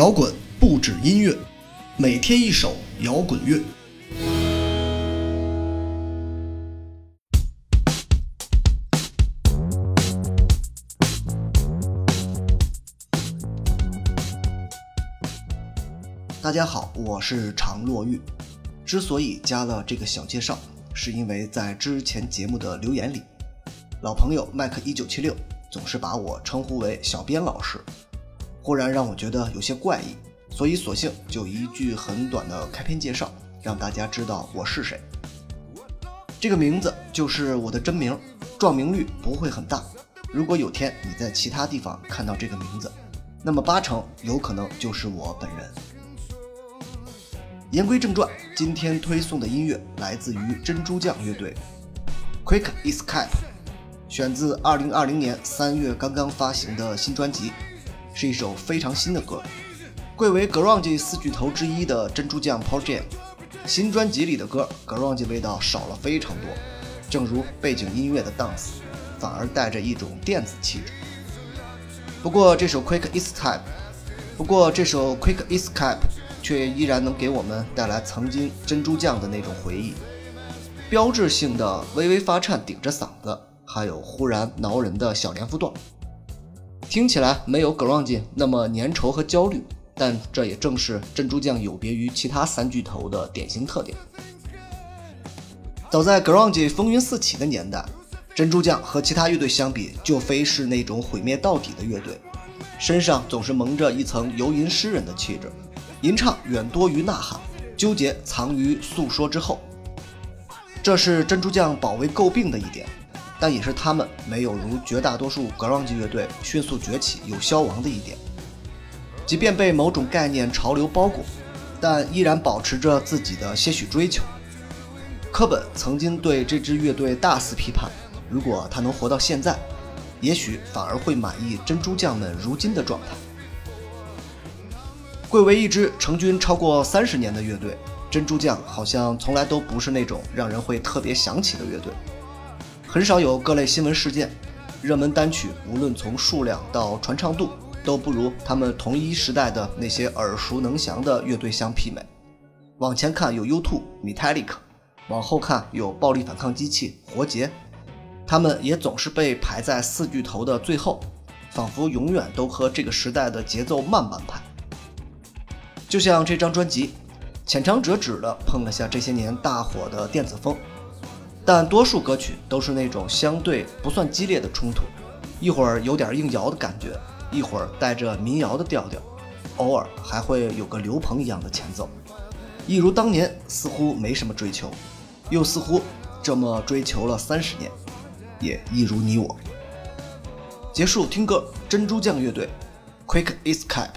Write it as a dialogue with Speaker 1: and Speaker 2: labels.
Speaker 1: 摇滚不止音乐，每天一首摇滚乐。大家好，我是常若玉。之所以加了这个小介绍，是因为在之前节目的留言里，老朋友麦克一九七六总是把我称呼为小编老师。忽然让我觉得有些怪异，所以索性就一句很短的开篇介绍，让大家知道我是谁。这个名字就是我的真名，撞名率不会很大。如果有天你在其他地方看到这个名字，那么八成有可能就是我本人。言归正传，今天推送的音乐来自于珍珠酱乐队，《Quick Escape》，选自2020年3月刚刚发行的新专辑。是一首非常新的歌，贵为 grunge 四巨头之一的珍珠酱 Paul Jam 新专辑里的歌 grunge 味道少了非常多，正如背景音乐的 dance，反而带着一种电子气质。不过这首 Quick Escape，不过这首 Quick Escape 却依然能给我们带来曾经珍珠酱的那种回忆，标志性的微微发颤顶着嗓子，还有忽然挠人的小连符段。听起来没有 grunge 那么粘稠和焦虑，但这也正是珍珠酱有别于其他三巨头的典型特点。早在 grunge 风云四起的年代，珍珠酱和其他乐队相比，就非是那种毁灭到底的乐队，身上总是蒙着一层游吟诗人的气质，吟唱远多于呐喊，纠结藏于诉说之后，这是珍珠酱饱为诟病的一点。但也是他们没有如绝大多数 grunge 乐队迅速崛起又消亡的一点。即便被某种概念潮流包裹，但依然保持着自己的些许追求。科本曾经对这支乐队大肆批判：如果他能活到现在，也许反而会满意珍珠酱们如今的状态。贵为一支成军超过三十年的乐队，珍珠酱好像从来都不是那种让人会特别想起的乐队。很少有各类新闻事件，热门单曲无论从数量到传唱度都不如他们同一时代的那些耳熟能详的乐队相媲美。往前看有 U2、Metallica，往后看有暴力反抗机器、活结，他们也总是被排在四巨头的最后，仿佛永远都和这个时代的节奏慢半拍。就像这张专辑，浅尝辄止地碰了下这些年大火的电子风。但多数歌曲都是那种相对不算激烈的冲突，一会儿有点硬摇的感觉，一会儿带着民谣的调调，偶尔还会有个刘鹏一样的前奏，一如当年似乎没什么追求，又似乎这么追求了三十年，也一如你我。结束听歌，珍珠酱乐队，Quick Escape。